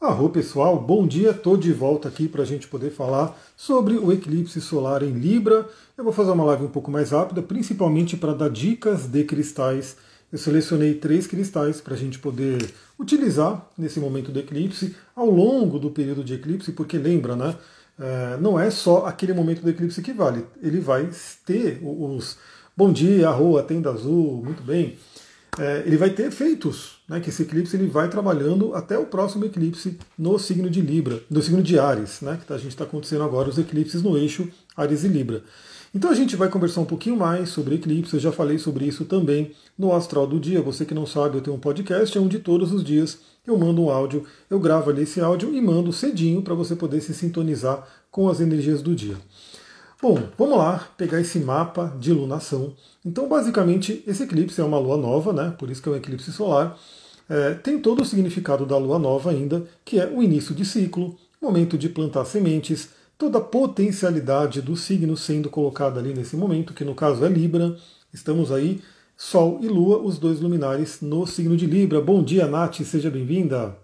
Arro pessoal, bom dia, estou de volta aqui para a gente poder falar sobre o eclipse solar em Libra. Eu vou fazer uma live um pouco mais rápida, principalmente para dar dicas de cristais. Eu selecionei três cristais para a gente poder utilizar nesse momento do eclipse, ao longo do período de eclipse, porque lembra, né? É, não é só aquele momento do eclipse que vale, ele vai ter os bom dia, arroa, tenda azul, muito bem é, ele vai ter efeitos, né, que esse eclipse ele vai trabalhando até o próximo eclipse no signo de Libra, no signo de Ares, né, que tá, a gente está acontecendo agora os eclipses no eixo Ares e Libra. Então a gente vai conversar um pouquinho mais sobre eclipse, eu já falei sobre isso também no Astral do Dia. Você que não sabe, eu tenho um podcast onde todos os dias eu mando um áudio, eu gravo ali esse áudio e mando cedinho para você poder se sintonizar com as energias do dia. Bom, vamos lá pegar esse mapa de lunação. Então, basicamente, esse eclipse é uma lua nova, né? Por isso que é um eclipse solar. É, tem todo o significado da lua nova ainda, que é o início de ciclo, momento de plantar sementes, toda a potencialidade do signo sendo colocada ali nesse momento, que no caso é Libra. Estamos aí, Sol e Lua, os dois luminares no signo de Libra. Bom dia, Nath, seja bem-vinda.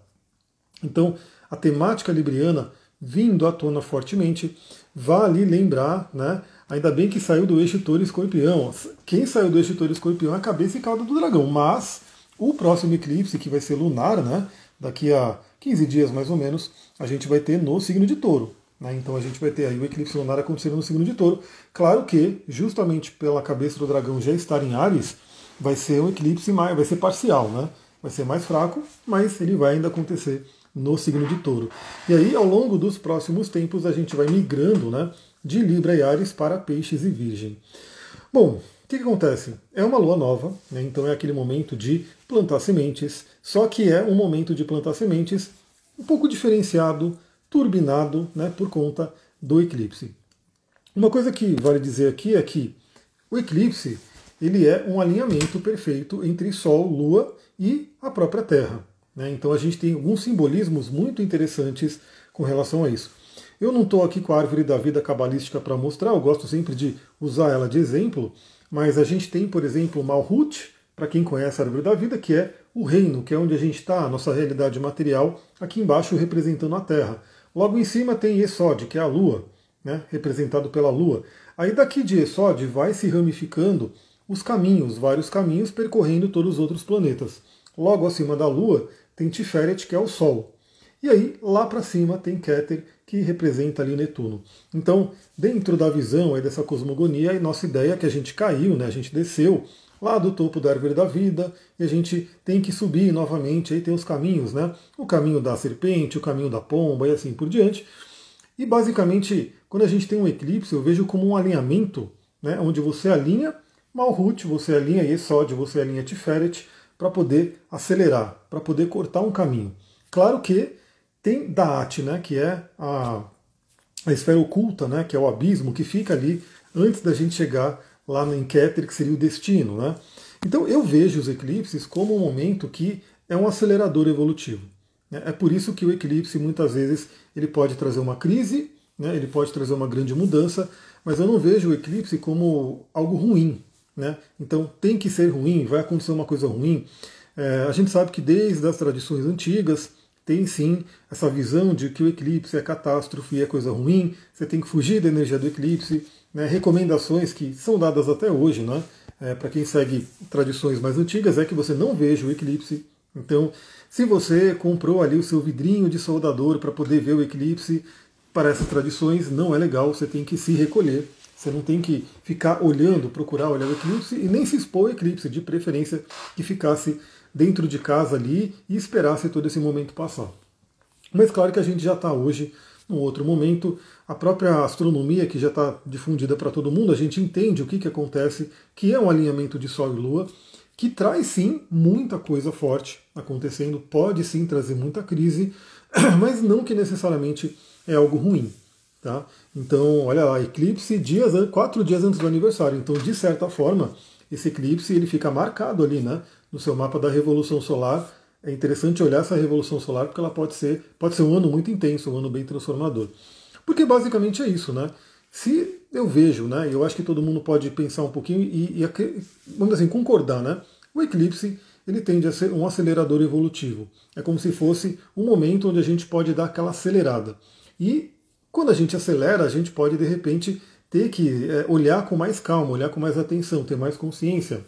Então, a temática libriana vindo à tona fortemente. Vale lembrar, né? Ainda bem que saiu do eixo touro escorpião. Quem saiu do eixo touro escorpião é a cabeça e cauda do dragão. Mas o próximo eclipse, que vai ser lunar, né? Daqui a 15 dias mais ou menos, a gente vai ter no signo de touro. Né? Então a gente vai ter aí o eclipse lunar acontecendo no signo de touro. Claro que, justamente pela cabeça do dragão já estar em Ares, vai ser um eclipse mais, vai ser parcial, né? Vai ser mais fraco, mas ele vai ainda acontecer no signo de touro. E aí, ao longo dos próximos tempos, a gente vai migrando né, de Libra e Ares para Peixes e Virgem. Bom, o que, que acontece? É uma lua nova, né, então é aquele momento de plantar sementes, só que é um momento de plantar sementes um pouco diferenciado, turbinado né, por conta do eclipse. Uma coisa que vale dizer aqui é que o eclipse ele é um alinhamento perfeito entre Sol, Lua e a própria Terra. Né? Então a gente tem alguns simbolismos muito interessantes com relação a isso. Eu não estou aqui com a árvore da vida cabalística para mostrar, eu gosto sempre de usar ela de exemplo, mas a gente tem, por exemplo, Malhut, para quem conhece a árvore da vida, que é o reino, que é onde a gente está, a nossa realidade material, aqui embaixo representando a Terra. Logo em cima tem Esod, que é a Lua, né, representado pela Lua. Aí daqui de Esod vai se ramificando os caminhos, vários caminhos percorrendo todos os outros planetas. Logo acima da Lua tem Tiferet, que é o Sol. E aí, lá para cima, tem Keter, que representa ali Netuno. Então, dentro da visão aí dessa cosmogonia, a nossa ideia é que a gente caiu, né? a gente desceu lá do topo da árvore da vida, e a gente tem que subir novamente, aí tem os caminhos, né? O caminho da serpente, o caminho da pomba e assim por diante. E basicamente, quando a gente tem um eclipse, eu vejo como um alinhamento, né? onde você alinha Malhut, você alinha Yesod, você alinha Tiferet, para poder acelerar, para poder cortar um caminho. Claro que tem Daat, né, que é a, a esfera oculta, né, que é o abismo que fica ali antes da gente chegar lá em Keter, que seria o destino. Né? Então eu vejo os eclipses como um momento que é um acelerador evolutivo. É por isso que o eclipse muitas vezes ele pode trazer uma crise, né, ele pode trazer uma grande mudança, mas eu não vejo o eclipse como algo ruim. Né? Então tem que ser ruim, vai acontecer uma coisa ruim. É, a gente sabe que desde as tradições antigas tem sim essa visão de que o eclipse é catástrofe, é coisa ruim, você tem que fugir da energia do eclipse. Né? Recomendações que são dadas até hoje, né? É, para quem segue tradições mais antigas, é que você não veja o eclipse. Então, se você comprou ali o seu vidrinho de soldador para poder ver o eclipse, para essas tradições não é legal, você tem que se recolher você não tem que ficar olhando, procurar olhar o eclipse e nem se expor ao eclipse, de preferência que ficasse dentro de casa ali e esperasse todo esse momento passar. Mas claro que a gente já está hoje num outro momento. A própria astronomia, que já está difundida para todo mundo, a gente entende o que, que acontece, que é um alinhamento de Sol e Lua, que traz sim muita coisa forte acontecendo, pode sim trazer muita crise, mas não que necessariamente é algo ruim. Tá? Então, olha lá, eclipse dias, quatro dias antes do aniversário. Então, de certa forma, esse eclipse ele fica marcado ali, né, no seu mapa da revolução solar. É interessante olhar essa revolução solar porque ela pode ser, pode ser um ano muito intenso, um ano bem transformador. Porque basicamente é isso, né? Se eu vejo, né, eu acho que todo mundo pode pensar um pouquinho e, e vamos assim concordar, né? O eclipse ele tende a ser um acelerador evolutivo. É como se fosse um momento onde a gente pode dar aquela acelerada. E quando a gente acelera, a gente pode de repente ter que é, olhar com mais calma, olhar com mais atenção, ter mais consciência.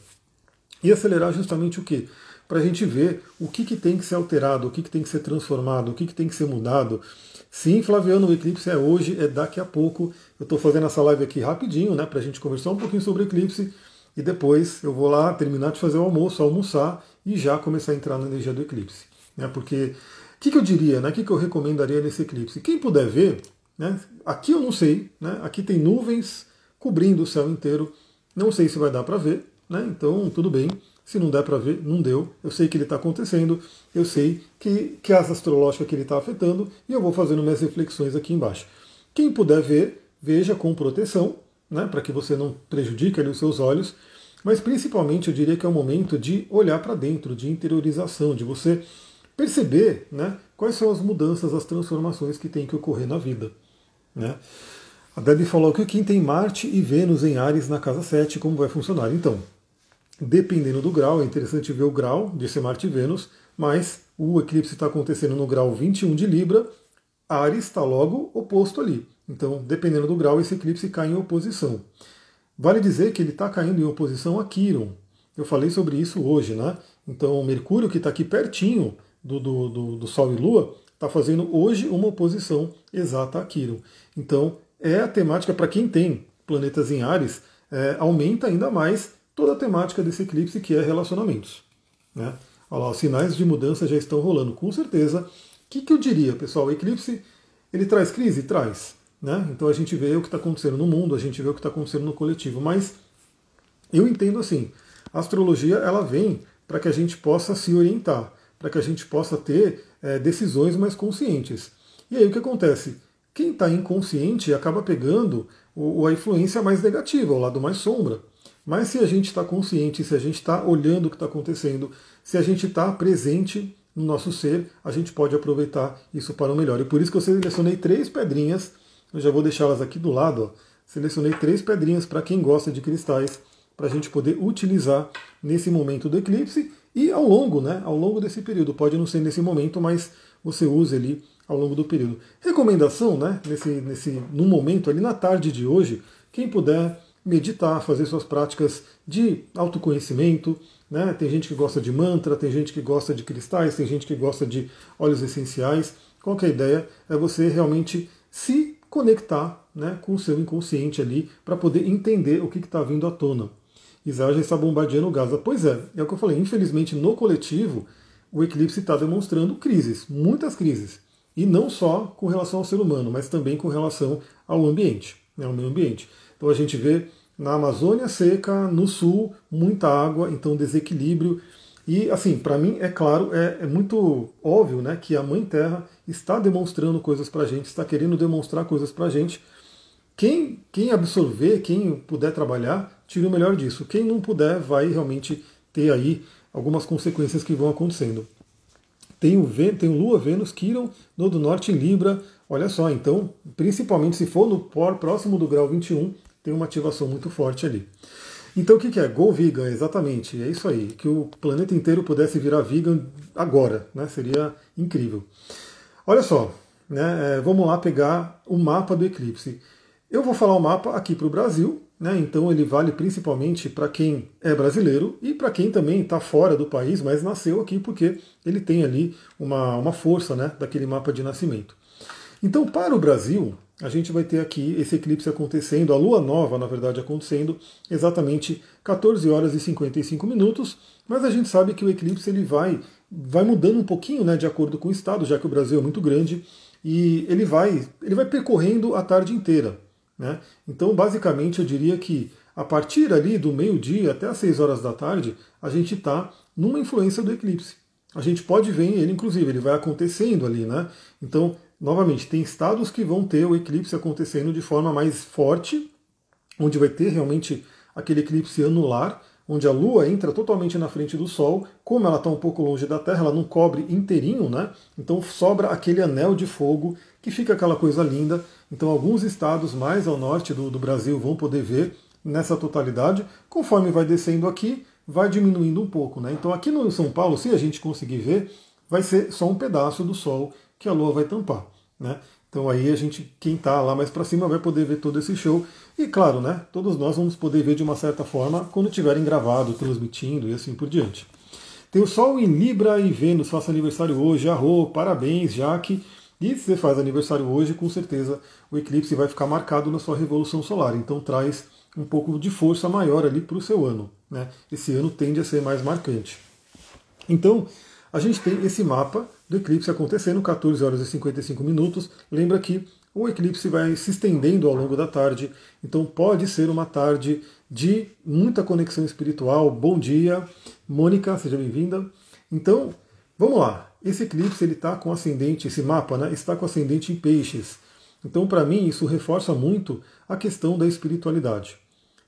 E acelerar justamente o quê? Para a gente ver o que, que tem que ser alterado, o que, que tem que ser transformado, o que, que tem que ser mudado. Sim, Flaviano, o eclipse é hoje, é daqui a pouco. Eu estou fazendo essa live aqui rapidinho, né, para a gente conversar um pouquinho sobre eclipse. E depois eu vou lá terminar de fazer o almoço, almoçar e já começar a entrar na energia do eclipse. Né, porque o que, que eu diria, né, o que, que eu recomendaria nesse eclipse? Quem puder ver, né, aqui eu não sei, né, aqui tem nuvens cobrindo o céu inteiro, não sei se vai dar para ver, né, então tudo bem. Se não der para ver, não deu. Eu sei que ele está acontecendo, eu sei que, que asa astrológica que ele está afetando. E eu vou fazendo minhas reflexões aqui embaixo. Quem puder ver, veja com proteção, né, para que você não prejudique ali os seus olhos, mas principalmente eu diria que é o momento de olhar para dentro, de interiorização, de você perceber né, quais são as mudanças, as transformações que tem que ocorrer na vida. Né? A Debbie falou que quem tem Marte e Vênus em Ares na casa 7, como vai funcionar? Então, dependendo do grau, é interessante ver o grau de ser Marte e Vênus, mas o eclipse está acontecendo no grau 21 de Libra, Ares está logo oposto ali. Então, dependendo do grau, esse eclipse cai em oposição. Vale dizer que ele está caindo em oposição a Quiron. Eu falei sobre isso hoje, né? Então, Mercúrio, que está aqui pertinho do, do, do, do Sol e Lua, está fazendo hoje uma oposição exata a Quiron. Então, é a temática para quem tem planetas em Ares, é, aumenta ainda mais toda a temática desse eclipse que é relacionamentos. Né? Olha lá, os sinais de mudança já estão rolando, com certeza. O que, que eu diria, pessoal? O eclipse ele traz crise? Traz. Né? Então a gente vê o que está acontecendo no mundo, a gente vê o que está acontecendo no coletivo. Mas eu entendo assim, a astrologia ela vem para que a gente possa se orientar, para que a gente possa ter é, decisões mais conscientes. E aí o que acontece? Quem está inconsciente acaba pegando o, a influência mais negativa, o lado mais sombra. Mas se a gente está consciente, se a gente está olhando o que está acontecendo, se a gente está presente no nosso ser, a gente pode aproveitar isso para o melhor. E por isso que eu selecionei três pedrinhas, eu já vou deixá-las aqui do lado. Ó. Selecionei três pedrinhas para quem gosta de cristais, para a gente poder utilizar nesse momento do eclipse e ao longo, né, ao longo desse período. Pode não ser nesse momento, mas você use ali ao longo do período. Recomendação, né, nesse, nesse, no momento ali na tarde de hoje, quem puder meditar, fazer suas práticas de autoconhecimento. Né? Tem gente que gosta de mantra, tem gente que gosta de cristais, tem gente que gosta de óleos essenciais. Qual que é a ideia? É você realmente se conectar né, com o seu inconsciente ali para poder entender o que está vindo à tona. Israel está bombardeando Gaza. Pois é, é o que eu falei. Infelizmente, no coletivo, o eclipse está demonstrando crises, muitas crises. E não só com relação ao ser humano, mas também com relação ao ambiente, né, ao meio ambiente. Então a gente vê na Amazônia seca, no sul muita água, então desequilíbrio. E assim, para mim é claro, é, é, muito óbvio, né, que a Mãe Terra está demonstrando coisas para a gente, está querendo demonstrar coisas para a gente. Quem, quem absorver, quem puder trabalhar, tira o melhor disso. Quem não puder, vai realmente ter aí algumas consequências que vão acontecendo. Tem o, tem o Lua, Vênus, Quiron, no do Norte Libra. Olha só, então, principalmente se for no próximo do grau 21, tem uma ativação muito forte ali. Então o que é? Go vegan, exatamente. É isso aí. Que o planeta inteiro pudesse virar vegan agora, né? Seria incrível. Olha só, né? É, vamos lá pegar o mapa do eclipse. Eu vou falar o mapa aqui para o Brasil, né? Então ele vale principalmente para quem é brasileiro e para quem também está fora do país, mas nasceu aqui porque ele tem ali uma, uma força né, daquele mapa de nascimento. Então, para o Brasil, a gente vai ter aqui esse eclipse acontecendo, a lua nova, na verdade, acontecendo exatamente 14 horas e 55 minutos, mas a gente sabe que o eclipse ele vai, vai mudando um pouquinho né, de acordo com o estado, já que o Brasil é muito grande, e ele vai, ele vai percorrendo a tarde inteira. Né? Então, basicamente, eu diria que a partir ali do meio-dia até as 6 horas da tarde, a gente está numa influência do eclipse. A gente pode ver ele, inclusive, ele vai acontecendo ali, né? Então, novamente, tem estados que vão ter o eclipse acontecendo de forma mais forte, onde vai ter realmente aquele eclipse anular, onde a Lua entra totalmente na frente do Sol, como ela está um pouco longe da Terra, ela não cobre inteirinho, né? Então sobra aquele anel de fogo que fica aquela coisa linda. Então alguns estados mais ao norte do, do Brasil vão poder ver nessa totalidade. Conforme vai descendo aqui, vai diminuindo um pouco. Né? Então aqui no São Paulo, se a gente conseguir ver, vai ser só um pedaço do Sol que a Lua vai tampar. Né? Então aí a gente, quem está lá mais para cima, vai poder ver todo esse show. E claro, né, todos nós vamos poder ver de uma certa forma quando tiverem gravado, transmitindo e assim por diante. Tem o Sol em Libra e Vênus, faça aniversário hoje, arro, parabéns, Jaque. E se você faz aniversário hoje, com certeza o eclipse vai ficar marcado na sua revolução solar. Então traz um pouco de força maior ali para o seu ano. Né? Esse ano tende a ser mais marcante. Então, a gente tem esse mapa do eclipse acontecendo, 14 horas e 55 minutos. Lembra que o eclipse vai se estendendo ao longo da tarde, então pode ser uma tarde de muita conexão espiritual. Bom dia, Mônica, seja bem-vinda. Então, vamos lá. Esse eclipse ele está com ascendente, esse mapa, né, está com ascendente em peixes. Então, para mim, isso reforça muito a questão da espiritualidade.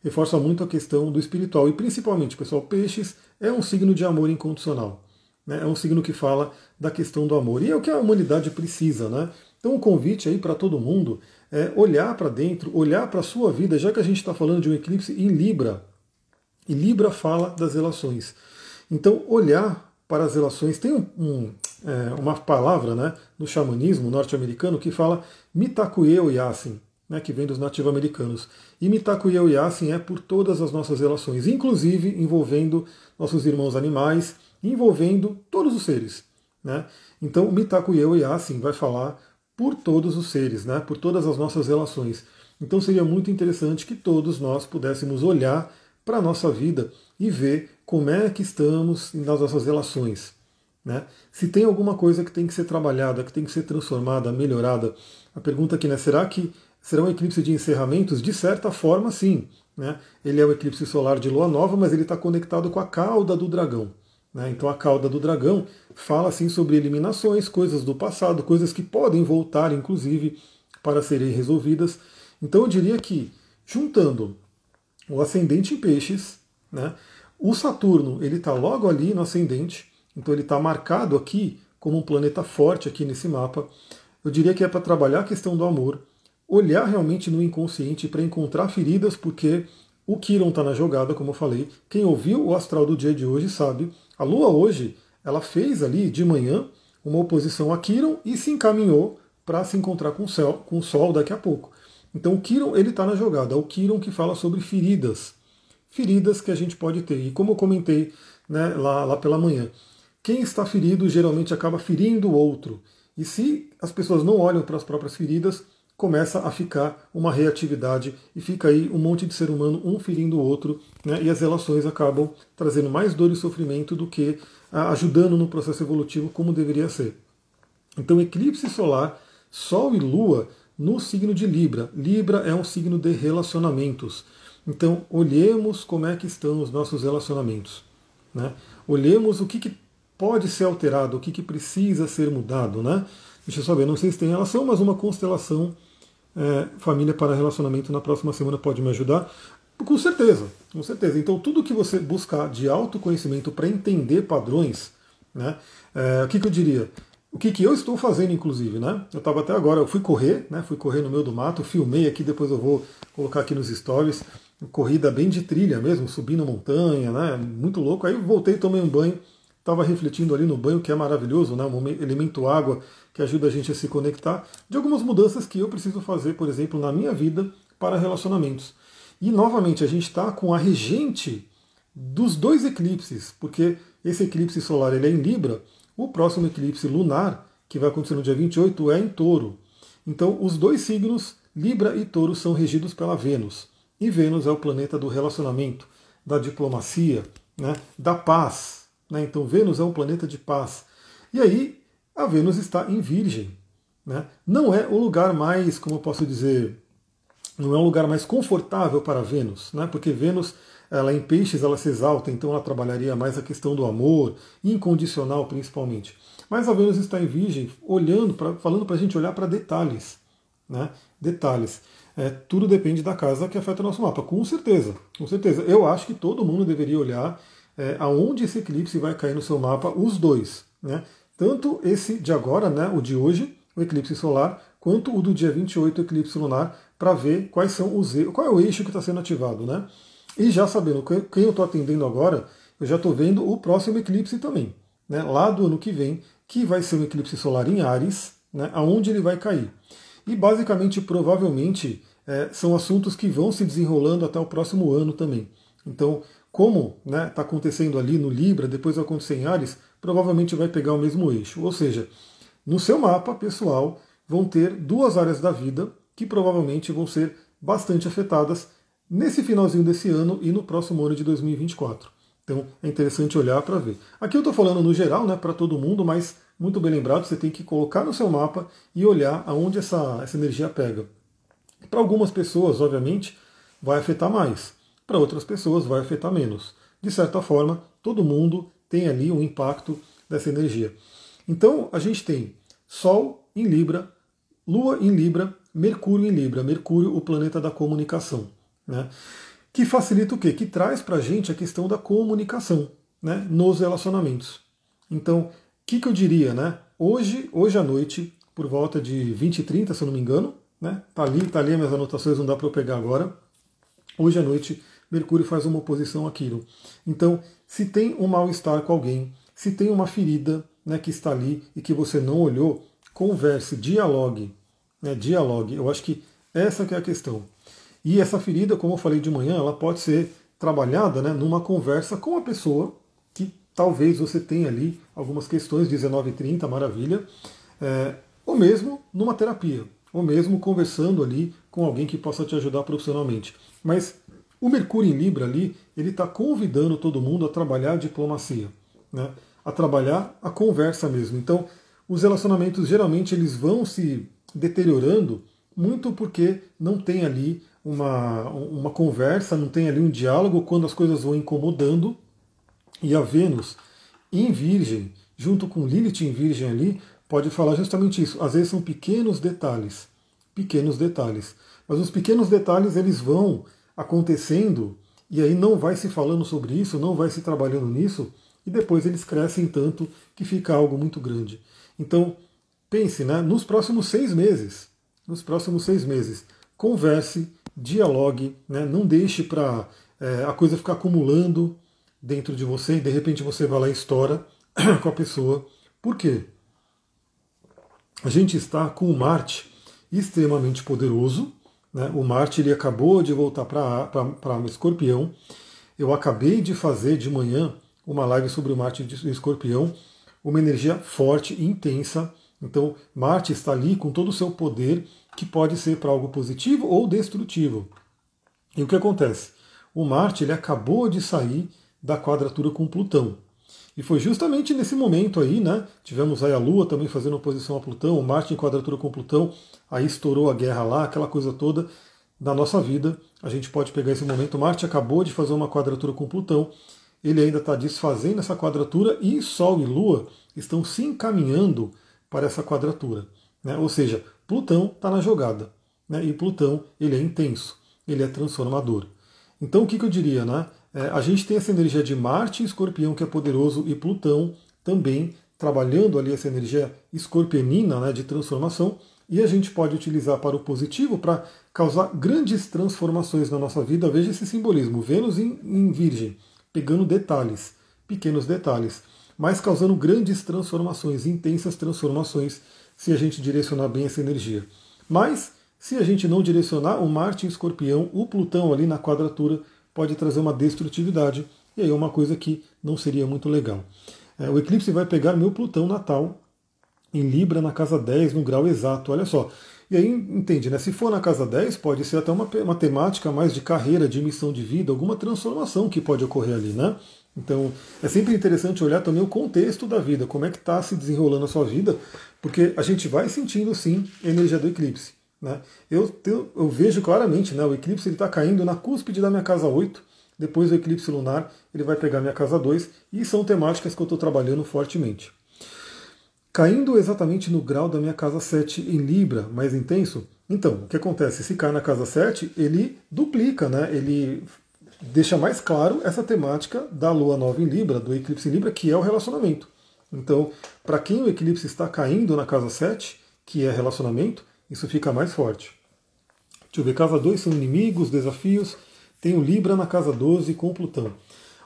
Reforça muito a questão do espiritual. E principalmente, pessoal, peixes é um signo de amor incondicional. Né? É um signo que fala da questão do amor. E é o que a humanidade precisa, né? Então o convite aí para todo mundo é olhar para dentro, olhar para a sua vida, já que a gente está falando de um eclipse em Libra. E Libra fala das relações. Então olhar para as relações. Tem um, um, é, uma palavra né, no xamanismo norte-americano que fala Mitakuye Yasin, né, que vem dos nativo-americanos. E Mitakuye Yasin é por todas as nossas relações, inclusive envolvendo nossos irmãos animais, envolvendo todos os seres. Né? Então, Mitaku Yasin vai falar por todos os seres, né? por todas as nossas relações. Então, seria muito interessante que todos nós pudéssemos olhar para a nossa vida e ver como é que estamos nas nossas relações. Né? Se tem alguma coisa que tem que ser trabalhada, que tem que ser transformada, melhorada, a pergunta aqui é: né, será que será um eclipse de encerramentos? De certa forma, sim. Né? Ele é o eclipse solar de lua nova, mas ele está conectado com a cauda do dragão. Né? Então a cauda do dragão fala assim sobre eliminações, coisas do passado, coisas que podem voltar, inclusive, para serem resolvidas. Então eu diria que, juntando o ascendente em peixes, né, o Saturno ele está logo ali no ascendente, então ele está marcado aqui como um planeta forte aqui nesse mapa. Eu diria que é para trabalhar a questão do amor, olhar realmente no inconsciente para encontrar feridas, porque o Kiron está na jogada, como eu falei. Quem ouviu o astral do dia de hoje sabe a Lua hoje, ela fez ali de manhã uma oposição a Quiron e se encaminhou para se encontrar com o, céu, com o Sol daqui a pouco. Então o Quiron ele está na jogada, é o Quiron que fala sobre feridas, feridas que a gente pode ter. E como eu comentei né, lá, lá pela manhã, quem está ferido geralmente acaba ferindo o outro. E se as pessoas não olham para as próprias feridas, começa a ficar uma reatividade e fica aí um monte de ser humano um ferindo o outro, né, e as relações acabam trazendo mais dor e sofrimento do que ajudando no processo evolutivo como deveria ser. Então, eclipse solar, Sol e Lua no signo de Libra. Libra é um signo de relacionamentos. Então, olhemos como é que estão os nossos relacionamentos. Né? Olhemos o que, que pode ser alterado, o que, que precisa ser mudado. Né? Deixa eu saber, não sei se tem relação, mas uma constelação é, família para relacionamento na próxima semana pode me ajudar? Com certeza, com certeza. Então, tudo que você buscar de autoconhecimento para entender padrões, né, é, o que, que eu diria? O que, que eu estou fazendo, inclusive, né? Eu estava até agora, eu fui correr, né? Fui correr no meio do mato, filmei aqui, depois eu vou colocar aqui nos stories. Corrida bem de trilha mesmo, subindo montanha, né? Muito louco. Aí voltei, tomei um banho, estava refletindo ali no banho, que é maravilhoso, né? Um elemento água que ajuda a gente a se conectar, de algumas mudanças que eu preciso fazer, por exemplo, na minha vida para relacionamentos. E novamente, a gente está com a regente dos dois eclipses, porque esse eclipse solar ele é em Libra, o próximo eclipse lunar, que vai acontecer no dia 28, é em Touro. Então, os dois signos, Libra e Touro, são regidos pela Vênus. E Vênus é o planeta do relacionamento, da diplomacia, né, da paz. Né? Então, Vênus é um planeta de paz. E aí, a Vênus está em Virgem. Né? Não é o lugar mais, como eu posso dizer, não é um lugar mais confortável para Vênus, né? porque Vênus, ela em peixes, ela se exalta, então ela trabalharia mais a questão do amor, incondicional principalmente. Mas a Vênus está em Virgem, olhando, pra, falando para a gente olhar para detalhes. Né? Detalhes. É, tudo depende da casa que afeta o nosso mapa, com certeza. Com certeza. Eu acho que todo mundo deveria olhar é, aonde esse eclipse vai cair no seu mapa, os dois. Né? Tanto esse de agora, né, o de hoje, o eclipse solar, quanto o do dia 28, o eclipse lunar, para ver quais são os qual é o eixo que está sendo ativado. Né? E já sabendo quem eu estou atendendo agora, eu já estou vendo o próximo eclipse também, né, lá do ano que vem, que vai ser um eclipse solar em Ares, né, aonde ele vai cair. E basicamente, provavelmente, é, são assuntos que vão se desenrolando até o próximo ano também. Então, como está né, tá acontecendo ali no Libra, depois vai acontecer em Ares, provavelmente vai pegar o mesmo eixo. Ou seja, no seu mapa pessoal vão ter duas áreas da vida que provavelmente vão ser bastante afetadas nesse finalzinho desse ano e no próximo ano de 2024. Então é interessante olhar para ver. Aqui eu estou falando no geral, né, para todo mundo, mas muito bem lembrado, você tem que colocar no seu mapa e olhar aonde essa, essa energia pega. Para algumas pessoas, obviamente, vai afetar mais. Para outras pessoas, vai afetar menos. De certa forma, todo mundo tem ali um impacto dessa energia. Então, a gente tem Sol em Libra, Lua em Libra, Mercúrio em Libra. Mercúrio, o planeta da comunicação. Né? Que facilita o quê? Que traz para a gente a questão da comunicação né? nos relacionamentos. Então, que, que eu diria? Né? Hoje, hoje à noite, por volta de 20 e 30, se eu não me engano, né? tá ali, tá ali as minhas anotações, não dá para eu pegar agora. Hoje à noite, Mercúrio faz uma oposição àquilo. Então, se tem um mal-estar com alguém, se tem uma ferida né, que está ali e que você não olhou, converse, dialogue. Né, dialogue. Eu acho que essa que é a questão. E essa ferida, como eu falei de manhã, ela pode ser trabalhada né, numa conversa com a pessoa talvez você tenha ali algumas questões, 19h30, maravilha, é, ou mesmo numa terapia, ou mesmo conversando ali com alguém que possa te ajudar profissionalmente. Mas o Mercúrio em Libra ali, ele está convidando todo mundo a trabalhar a diplomacia, né, a trabalhar a conversa mesmo. Então, os relacionamentos geralmente eles vão se deteriorando muito porque não tem ali uma, uma conversa, não tem ali um diálogo quando as coisas vão incomodando. E a Vênus em Virgem, junto com Lilith em Virgem ali, pode falar justamente isso. Às vezes são pequenos detalhes, pequenos detalhes. Mas os pequenos detalhes eles vão acontecendo e aí não vai se falando sobre isso, não vai se trabalhando nisso e depois eles crescem tanto que fica algo muito grande. Então pense, né? Nos próximos seis meses, nos próximos seis meses, converse dialogue, né? não deixe para é, a coisa ficar acumulando dentro de você e de repente você vai lá e estoura com a pessoa. Por quê? A gente está com o Marte extremamente poderoso. Né? O Marte ele acabou de voltar para o Escorpião. Eu acabei de fazer de manhã uma live sobre o Marte de Escorpião, uma energia forte intensa. Então, Marte está ali com todo o seu poder que pode ser para algo positivo ou destrutivo. E o que acontece? O Marte ele acabou de sair da quadratura com Plutão. E foi justamente nesse momento aí, né? Tivemos aí a Lua também fazendo oposição a Plutão, o Marte em quadratura com Plutão, aí estourou a guerra lá, aquela coisa toda da nossa vida. A gente pode pegar esse momento. Marte acabou de fazer uma quadratura com Plutão, ele ainda está desfazendo essa quadratura e Sol e Lua estão se encaminhando para essa quadratura. Né? Ou seja, Plutão está na jogada. Né? E Plutão ele é intenso, ele é transformador. Então o que, que eu diria? Né? É, a gente tem essa energia de Marte, escorpião, que é poderoso, e Plutão também trabalhando ali essa energia escorpionina né, de transformação, e a gente pode utilizar para o positivo para causar grandes transformações na nossa vida. Veja esse simbolismo: Vênus em, em Virgem, pegando detalhes, pequenos detalhes, mas causando grandes transformações, intensas transformações se a gente direcionar bem essa energia. Mas, se a gente não direcionar, o Marte em escorpião, o Plutão ali na quadratura, pode trazer uma destrutividade, e aí é uma coisa que não seria muito legal. É, o eclipse vai pegar meu Plutão natal em Libra na casa 10, no grau exato, olha só. E aí, entende, né? Se for na casa 10, pode ser até uma, uma temática mais de carreira, de missão de vida, alguma transformação que pode ocorrer ali, né? Então é sempre interessante olhar também o contexto da vida, como é que está se desenrolando a sua vida, porque a gente vai sentindo sim a energia do eclipse. Né? Eu, eu, vejo claramente, né, o eclipse está caindo na cúspide da minha casa 8, depois do eclipse lunar ele vai pegar minha casa 2, e são temáticas que eu estou trabalhando fortemente. Caindo exatamente no grau da minha casa 7 em Libra, mais intenso, então, o que acontece? Se cai na casa 7, ele duplica, né? ele deixa mais claro essa temática da lua nova em Libra, do eclipse em Libra, que é o relacionamento. Então, para quem o eclipse está caindo na casa 7, que é relacionamento, isso fica mais forte. Deixa eu ver, casa 2 são inimigos, desafios. Tem o Libra na casa 12 com Plutão.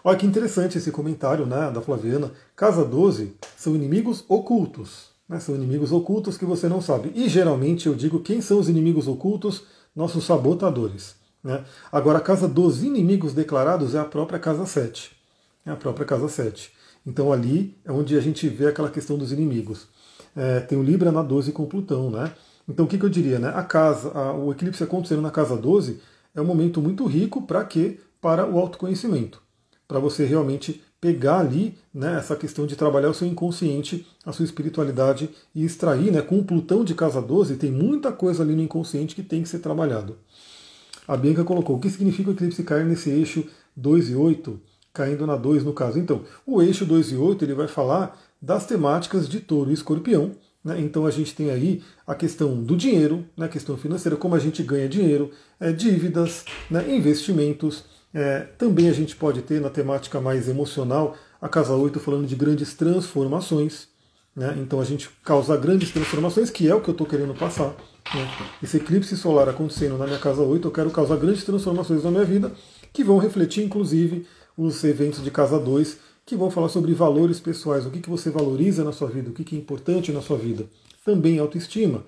Olha que interessante esse comentário né, da Flaviana. Casa 12 são inimigos ocultos. Né, são inimigos ocultos que você não sabe. E geralmente eu digo quem são os inimigos ocultos? Nossos sabotadores. Né? Agora, a casa dos inimigos declarados é a própria casa 7. É a própria casa 7. Então ali é onde a gente vê aquela questão dos inimigos. É, tem o Libra na 12 com Plutão, né? Então o que, que eu diria, né? A casa, a, o eclipse acontecendo na casa 12 é um momento muito rico para quê? Para o autoconhecimento. Para você realmente pegar ali né, essa questão de trabalhar o seu inconsciente, a sua espiritualidade e extrair, né, com o Plutão de casa 12, tem muita coisa ali no inconsciente que tem que ser trabalhado. A Bianca colocou, o que significa o eclipse cair nesse eixo 2 e 8? caindo na 2 no caso. Então, o eixo 2 e 8 ele vai falar das temáticas de touro e escorpião. Né? Então a gente tem aí a questão do dinheiro, né? a questão financeira, como a gente ganha dinheiro, é, dívidas, né? investimentos. É, também a gente pode ter na temática mais emocional a casa 8 falando de grandes transformações. Né? Então a gente causa grandes transformações, que é o que eu estou querendo passar. Né? Esse eclipse solar acontecendo na minha casa 8, eu quero causar grandes transformações na minha vida, que vão refletir, inclusive, os eventos de Casa 2, que vão falar sobre valores pessoais, o que, que você valoriza na sua vida, o que, que é importante na sua vida. Também autoestima.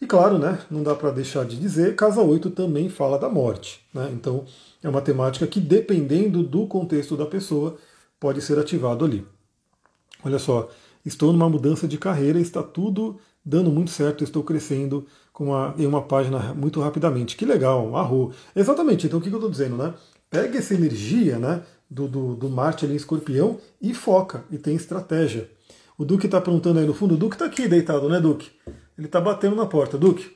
E claro, né, não dá para deixar de dizer, Casa 8 também fala da morte. Né? Então é uma temática que, dependendo do contexto da pessoa, pode ser ativado ali. Olha só, estou numa mudança de carreira, está tudo dando muito certo, estou crescendo com uma, em uma página muito rapidamente. Que legal, arro. Exatamente, então o que eu estou dizendo, né? Pega essa energia, né? Do, do, do Marte ali em escorpião e foca e tem estratégia. O Duque está perguntando aí no fundo, o Duque está aqui deitado, né, Duque? Ele está batendo na porta. Duque,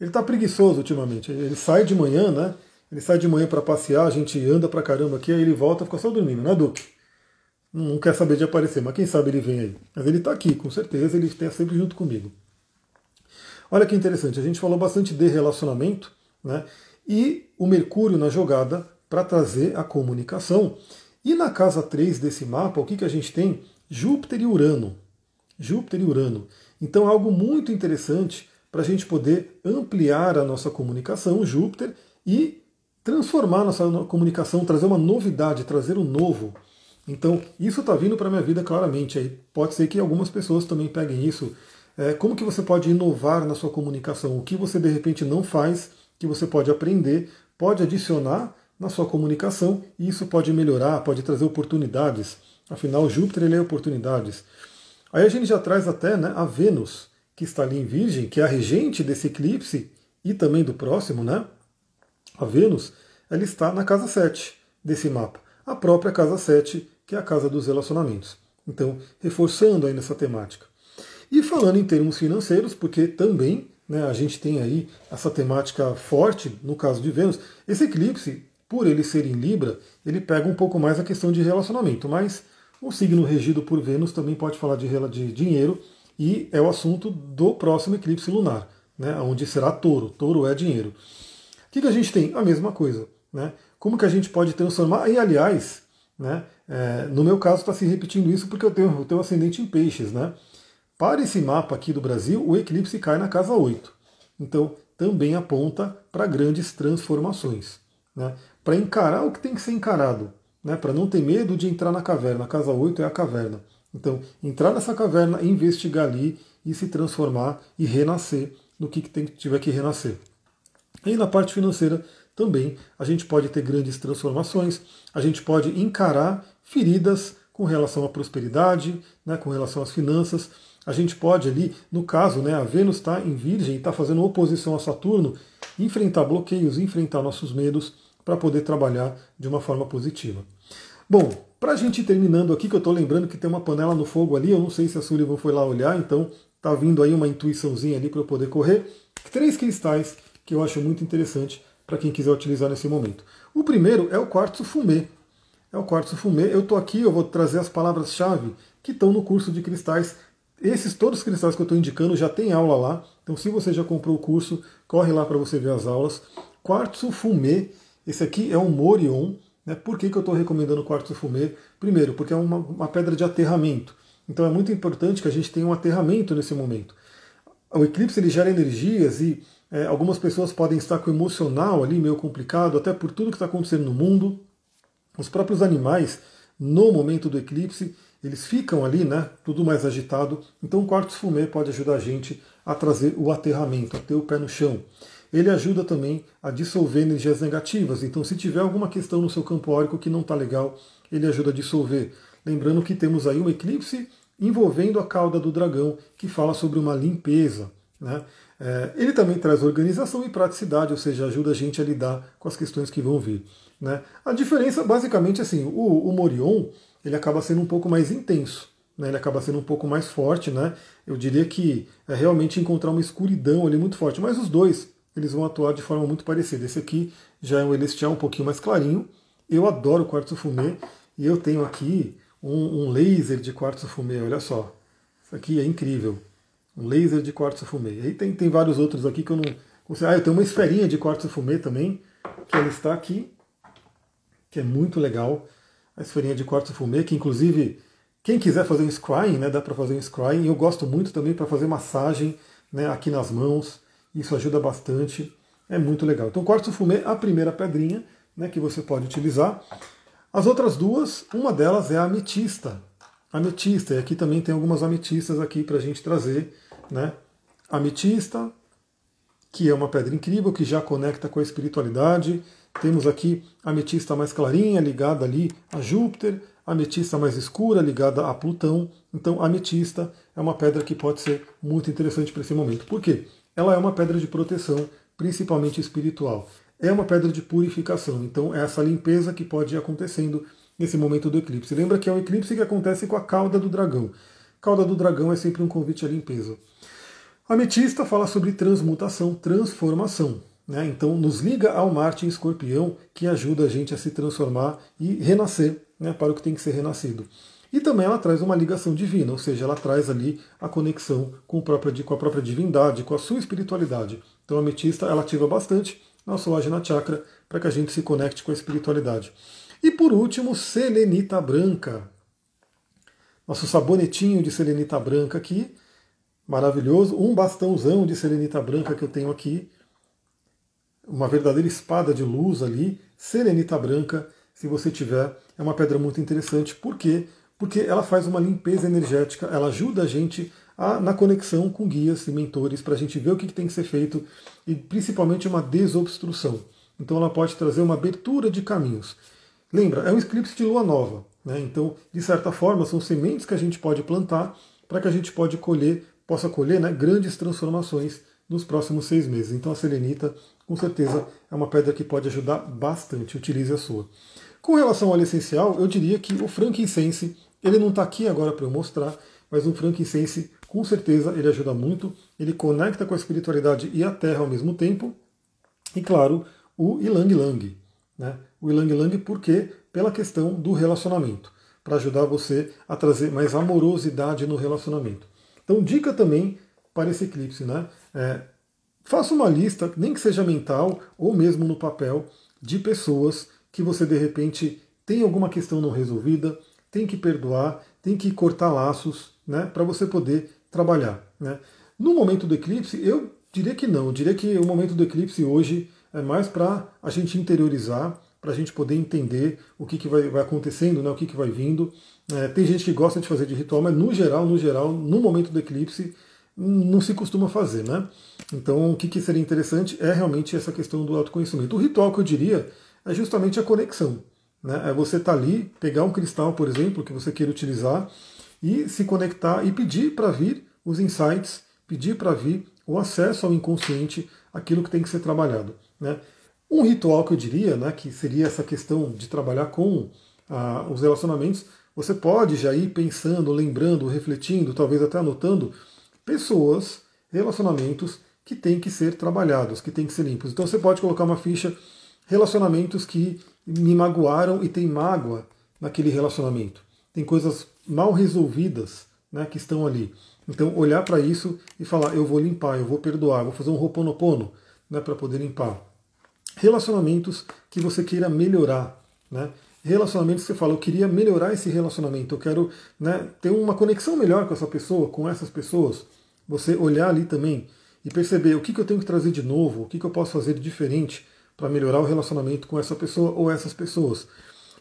ele está preguiçoso ultimamente. Ele sai de manhã, né? Ele sai de manhã para passear, a gente anda pra caramba aqui, aí ele volta e fica só dormindo, né, Duque? Não quer saber de aparecer, mas quem sabe ele vem aí. Mas ele está aqui, com certeza, ele está sempre junto comigo. Olha que interessante, a gente falou bastante de relacionamento, né? E o Mercúrio na jogada para trazer a comunicação. E na casa 3 desse mapa, o que, que a gente tem? Júpiter e Urano. Júpiter e Urano. Então, algo muito interessante para a gente poder ampliar a nossa comunicação, Júpiter, e transformar nossa comunicação, trazer uma novidade, trazer o um novo. Então, isso está vindo para a minha vida claramente. Aí pode ser que algumas pessoas também peguem isso. É, como que você pode inovar na sua comunicação? O que você de repente não faz, que você pode aprender, pode adicionar na sua comunicação e isso pode melhorar, pode trazer oportunidades. Afinal, Júpiter ele é oportunidades. Aí a gente já traz até né, a Vênus, que está ali em Virgem, que é a regente desse eclipse e também do próximo, né? A Vênus, ela está na casa 7 desse mapa. A própria casa 7, que é a casa dos relacionamentos. Então, reforçando aí nessa temática. E falando em termos financeiros, porque também né, a gente tem aí essa temática forte no caso de Vênus. Esse eclipse por ele ser em Libra, ele pega um pouco mais a questão de relacionamento, mas o signo regido por Vênus também pode falar de, de dinheiro e é o assunto do próximo eclipse lunar, né, onde será touro. Touro é dinheiro. O que, que a gente tem? A mesma coisa. Né? Como que a gente pode transformar? E aliás, né, é, no meu caso está se repetindo isso porque eu tenho, eu tenho ascendente em peixes. Né? Para esse mapa aqui do Brasil, o eclipse cai na casa 8. Então também aponta para grandes transformações. Né? Para encarar o que tem que ser encarado, né? para não ter medo de entrar na caverna. A casa 8 é a caverna. Então, entrar nessa caverna, investigar ali e se transformar e renascer no que, que tem, tiver que renascer. E na parte financeira também a gente pode ter grandes transformações, a gente pode encarar feridas com relação à prosperidade, né, com relação às finanças. A gente pode ali, no caso, né, a Vênus está em Virgem e está fazendo oposição a Saturno, enfrentar bloqueios, enfrentar nossos medos para poder trabalhar de uma forma positiva. Bom, para a gente ir terminando aqui, que eu estou lembrando que tem uma panela no fogo ali, eu não sei se a Sullivan foi lá olhar, então tá vindo aí uma intuiçãozinha ali para eu poder correr. Três cristais que eu acho muito interessante para quem quiser utilizar nesse momento. O primeiro é o quartzo fumê. É o quartzo fumê. Eu estou aqui, eu vou trazer as palavras-chave que estão no curso de cristais. Esses todos os cristais que eu estou indicando já tem aula lá. Então, se você já comprou o curso, corre lá para você ver as aulas. Quartzo fumê esse aqui é um Morion. Né? Por que, que eu estou recomendando o quartzo fumê? Primeiro, porque é uma, uma pedra de aterramento. Então é muito importante que a gente tenha um aterramento nesse momento. O eclipse ele gera energias e é, algumas pessoas podem estar com o emocional ali meio complicado, até por tudo que está acontecendo no mundo. Os próprios animais, no momento do eclipse, eles ficam ali, né? Tudo mais agitado. Então o quartzo fumê pode ajudar a gente a trazer o aterramento, a ter o pé no chão. Ele ajuda também a dissolver energias negativas. Então, se tiver alguma questão no seu campo órico que não está legal, ele ajuda a dissolver. Lembrando que temos aí um eclipse envolvendo a cauda do dragão, que fala sobre uma limpeza. Né? É, ele também traz organização e praticidade, ou seja, ajuda a gente a lidar com as questões que vão vir. Né? A diferença, basicamente, assim, o, o Morion ele acaba sendo um pouco mais intenso, né? ele acaba sendo um pouco mais forte. Né? Eu diria que é realmente encontrar uma escuridão ali muito forte, mas os dois eles vão atuar de forma muito parecida. Esse aqui já é um Elestial um pouquinho mais clarinho. Eu adoro quartzo fumê e eu tenho aqui um, um laser de quartzo fumê, olha só. Isso aqui é incrível. Um laser de quartzo fumê. E aí tem, tem vários outros aqui que eu não. Ah, eu tenho uma esferinha de quartzo fumê também, que ela está aqui, que é muito legal. A esferinha de quartzo fumê, que inclusive, quem quiser fazer um scrying, né, dá para fazer um scrying. Eu gosto muito também para fazer massagem né, aqui nas mãos. Isso ajuda bastante. É muito legal. Então, quartzo fumê, a primeira pedrinha né, que você pode utilizar. As outras duas, uma delas é a ametista. Ametista, e aqui também tem algumas ametistas aqui para a gente trazer. Né? Ametista, que é uma pedra incrível, que já conecta com a espiritualidade. Temos aqui a ametista mais clarinha, ligada ali a Júpiter, a ametista mais escura, ligada a Plutão. Então, a ametista é uma pedra que pode ser muito interessante para esse momento. Por quê? Ela é uma pedra de proteção, principalmente espiritual é uma pedra de purificação. Então, é essa limpeza que pode ir acontecendo nesse momento do eclipse. Lembra que é um eclipse que acontece com a cauda do dragão. Cauda do dragão é sempre um convite à limpeza. Ametista fala sobre transmutação, transformação. Né? Então, nos liga ao Marte em escorpião, que ajuda a gente a se transformar e renascer né, para o que tem que ser renascido. E também ela traz uma ligação divina, ou seja, ela traz ali a conexão com, própria, com a própria divindade, com a sua espiritualidade. Então a ametista ela ativa bastante nosso Ajna Chakra, para que a gente se conecte com a espiritualidade. E por último, selenita branca. Nosso sabonetinho de selenita branca aqui, maravilhoso. Um bastãozão de selenita branca que eu tenho aqui. Uma verdadeira espada de luz ali. Selenita branca, se você tiver, é uma pedra muito interessante. Por quê? Porque ela faz uma limpeza energética, ela ajuda a gente a, na conexão com guias e mentores para a gente ver o que, que tem que ser feito e principalmente uma desobstrução. Então ela pode trazer uma abertura de caminhos. Lembra, é um eclipse de lua nova. Né? Então, de certa forma, são sementes que a gente pode plantar para que a gente pode colher, possa colher né, grandes transformações nos próximos seis meses. Então a selenita, com certeza, é uma pedra que pode ajudar bastante. Utilize a sua. Com relação ao óleo essencial, eu diria que o frankincense, ele não está aqui agora para eu mostrar, mas o frankincense com certeza ele ajuda muito, ele conecta com a espiritualidade e a terra ao mesmo tempo. E claro, o Ilang Lang. Né? O Ilang Lang por quê? Pela questão do relacionamento, para ajudar você a trazer mais amorosidade no relacionamento. Então, dica também para esse eclipse, né? É, faça uma lista, nem que seja mental ou mesmo no papel, de pessoas que você de repente tem alguma questão não resolvida, tem que perdoar, tem que cortar laços, né, para você poder trabalhar. Né. No momento do eclipse, eu diria que não. Eu diria que o momento do eclipse hoje é mais para a gente interiorizar, para a gente poder entender o que, que vai, vai acontecendo, né, o que, que vai vindo. É, tem gente que gosta de fazer de ritual, mas no geral, no geral, no momento do eclipse, não se costuma fazer, né? Então, o que, que seria interessante é realmente essa questão do autoconhecimento. O ritual que eu diria é justamente a conexão. Né? É você estar tá ali, pegar um cristal, por exemplo, que você queira utilizar, e se conectar e pedir para vir os insights, pedir para vir o acesso ao inconsciente, aquilo que tem que ser trabalhado. Né? Um ritual que eu diria, né, que seria essa questão de trabalhar com ah, os relacionamentos, você pode já ir pensando, lembrando, refletindo, talvez até anotando pessoas, relacionamentos que têm que ser trabalhados, que têm que ser limpos. Então você pode colocar uma ficha relacionamentos que me magoaram e tem mágoa naquele relacionamento. Tem coisas mal resolvidas né, que estão ali. Então, olhar para isso e falar: eu vou limpar, eu vou perdoar, vou fazer um roponopono né, para poder limpar. Relacionamentos que você queira melhorar. Né? Relacionamentos que você fala: eu queria melhorar esse relacionamento, eu quero né, ter uma conexão melhor com essa pessoa, com essas pessoas. Você olhar ali também e perceber o que, que eu tenho que trazer de novo, o que, que eu posso fazer de diferente para melhorar o relacionamento com essa pessoa ou essas pessoas.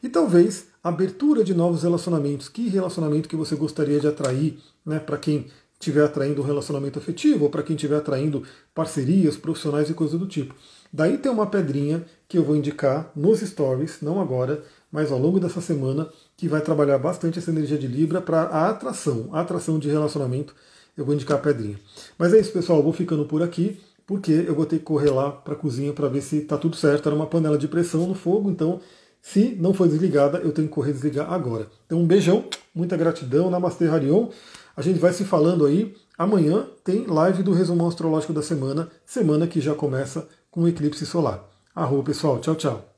E talvez abertura de novos relacionamentos. Que relacionamento que você gostaria de atrair, né, para quem estiver atraindo um relacionamento afetivo ou para quem estiver atraindo parcerias profissionais e coisas do tipo. Daí tem uma pedrinha que eu vou indicar nos stories, não agora, mas ao longo dessa semana, que vai trabalhar bastante essa energia de Libra para a atração, a atração de relacionamento. Eu vou indicar a pedrinha. Mas é isso, pessoal. Eu vou ficando por aqui, porque eu vou ter que correr lá para a cozinha para ver se está tudo certo. Era uma panela de pressão no fogo, então se não foi desligada, eu tenho que correr desligar agora. Então um beijão, muita gratidão, Namastê Harion. A gente vai se falando aí. Amanhã tem live do resumão astrológico da semana, semana que já começa com o eclipse solar. Arroba, pessoal. Tchau, tchau.